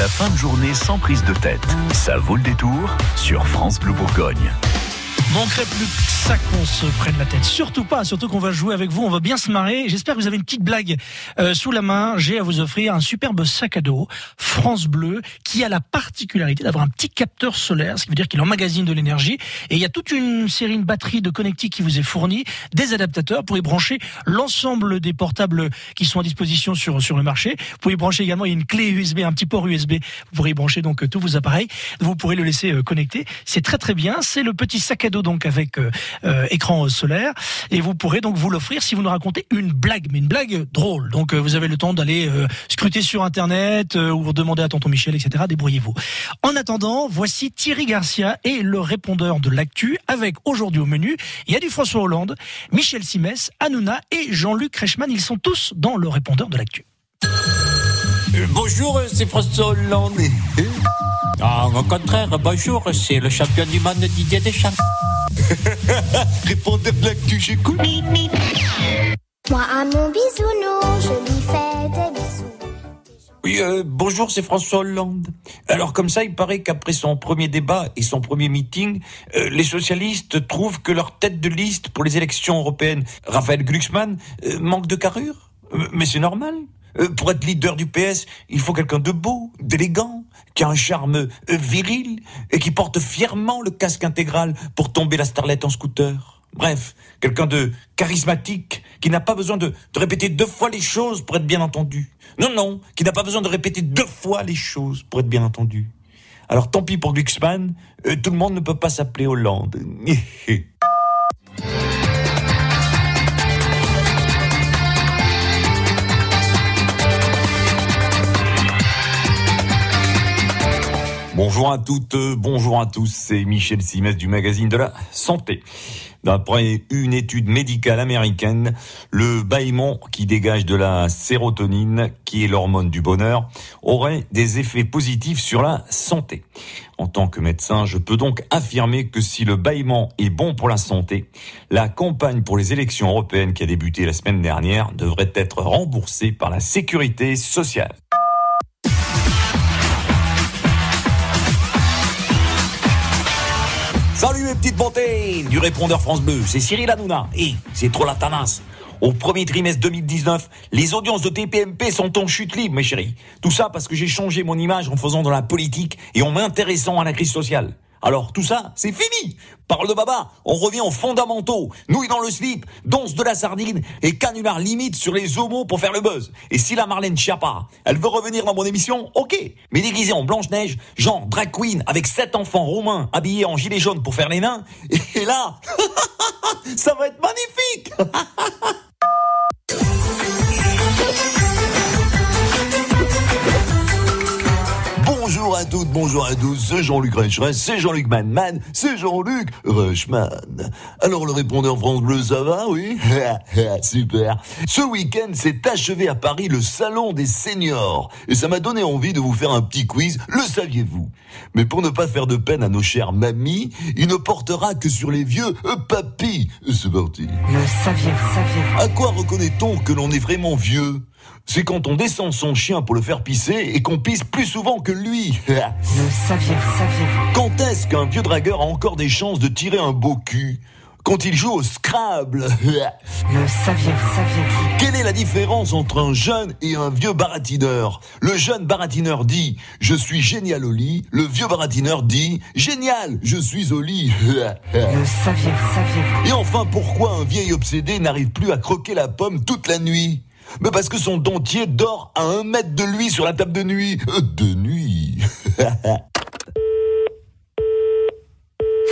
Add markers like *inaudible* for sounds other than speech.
La fin de journée sans prise de tête. Ça vaut le détour sur France Bleu Bourgogne. Manquerait plus que ça qu'on se prenne la tête. Surtout pas, surtout qu'on va jouer avec vous, on va bien se marrer. J'espère que vous avez une petite blague euh, sous la main. J'ai à vous offrir un superbe sac à dos France Bleu qui a la particularité d'avoir un petit capteur solaire, ce qui veut dire qu'il emmagasine de l'énergie. Et il y a toute une série, de batterie de connectiques qui vous est fournie, des adaptateurs pour y brancher l'ensemble des portables qui sont à disposition sur, sur le marché. Vous pouvez y brancher également, il y a une clé USB, un petit port USB. Vous pourrez y brancher donc tous vos appareils. Vous pourrez le laisser euh, connecter. C'est très très bien. C'est le petit sac à dos donc avec euh, euh, écran solaire et vous pourrez donc vous l'offrir si vous nous racontez une blague, mais une blague drôle. Donc euh, vous avez le temps d'aller scruter sur internet ou demander à tonton Michel, etc. Débrouillez-vous. En attendant, voici Thierry Garcia et le répondeur de l'actu avec aujourd'hui au menu, il y a du François Hollande, Michel Simès, Hanouna et Jean-Luc Reichmann. Ils sont tous dans le répondeur de l'actu. bonjour, c'est François Hollande. Ah, au contraire, bonjour, c'est le champion du monde Didier Deschamps. *laughs* Répondez de l'actu, j'écoute. Moi, à mon bisounours, je lui fais des bisous. Oui, euh, bonjour, c'est François Hollande. Alors comme ça, il paraît qu'après son premier débat et son premier meeting, euh, les socialistes trouvent que leur tête de liste pour les élections européennes, Raphaël Glucksmann, euh, manque de carrure. mais c'est normal. pour être leader du PS, il faut quelqu'un de beau, d'élégant, qui a un charme euh, viril et qui porte fièrement le casque intégral pour tomber la starlette en scooter. Bref, quelqu'un de charismatique, qui n'a pas besoin de, répéter deux fois les choses pour être bien entendu. Non, non, qui n'a pas besoin de répéter deux fois les choses pour être bien entendu. Alors tant pis pour Glucksmann, euh, tout le monde ne peut pas s'appeler Hollande. *laughs* Bonjour à toutes, bonjour à tous, c'est Michel Simès du magazine de la santé. D'après une étude médicale américaine, le bâillement qui dégage de la sérotonine, qui est l'hormone du bonheur, aurait des effets positifs sur la santé. En tant que médecin, je peux donc affirmer que si le bâillement est bon pour la santé, la campagne pour les élections européennes qui a débuté la semaine dernière devrait être remboursée par la sécurité sociale. Salut mes petites bontés du répondeur France Bleu, c'est Cyril Hanouna. Et c'est trop la tanasse. Au premier trimestre 2019, les audiences de TPMP sont en chute libre, mes chéris. Tout ça parce que j'ai changé mon image en faisant de la politique et en m'intéressant à la crise sociale. Alors tout ça, c'est fini. Parle de baba, on revient aux fondamentaux. Nouille dans le slip, danse de la sardine et canular limite sur les homos pour faire le buzz. Et si la Marlène Schiappa, elle veut revenir dans mon émission, ok. Mais déguisée en Blanche-Neige, genre drag queen avec sept enfants romains habillés en gilet jaune pour faire les nains. Et là, *laughs* ça va être magnifique *laughs* à toutes, bonjour à tous, c'est Jean-Luc Reichmann, c'est Jean-Luc Manman, c'est Jean-Luc Reichmann. Alors le répondeur France Bleu, ça va, oui? *laughs* Super. Ce week-end s'est achevé à Paris le Salon des Seniors. Et ça m'a donné envie de vous faire un petit quiz, le saviez-vous? Mais pour ne pas faire de peine à nos chères mamies, il ne portera que sur les vieux euh, papis. C'est parti. Le saviez-vous, saviez-vous? À quoi reconnaît-on que l'on est vraiment vieux? C'est quand on descend son chien pour le faire pisser et qu'on pisse plus souvent que lui. *laughs* Le saviez-vous, saviez-vous Quand est-ce qu'un vieux dragueur a encore des chances de tirer un beau cul quand il joue au Scrabble. *laughs* Le saviez-vous, saviez-vous *laughs* Quelle est la différence entre un jeune et un vieux baratineur Le jeune baratineur dit « Je suis génial au lit », le vieux baratineur dit « Génial, je suis au lit ». Le saviez-vous, saviez-vous Et enfin, pourquoi un vieil obsédé n'arrive plus à croquer la pomme toute la nuit mais parce que son dentier dort à un mètre de lui sur la table de nuit. De nuit. *laughs*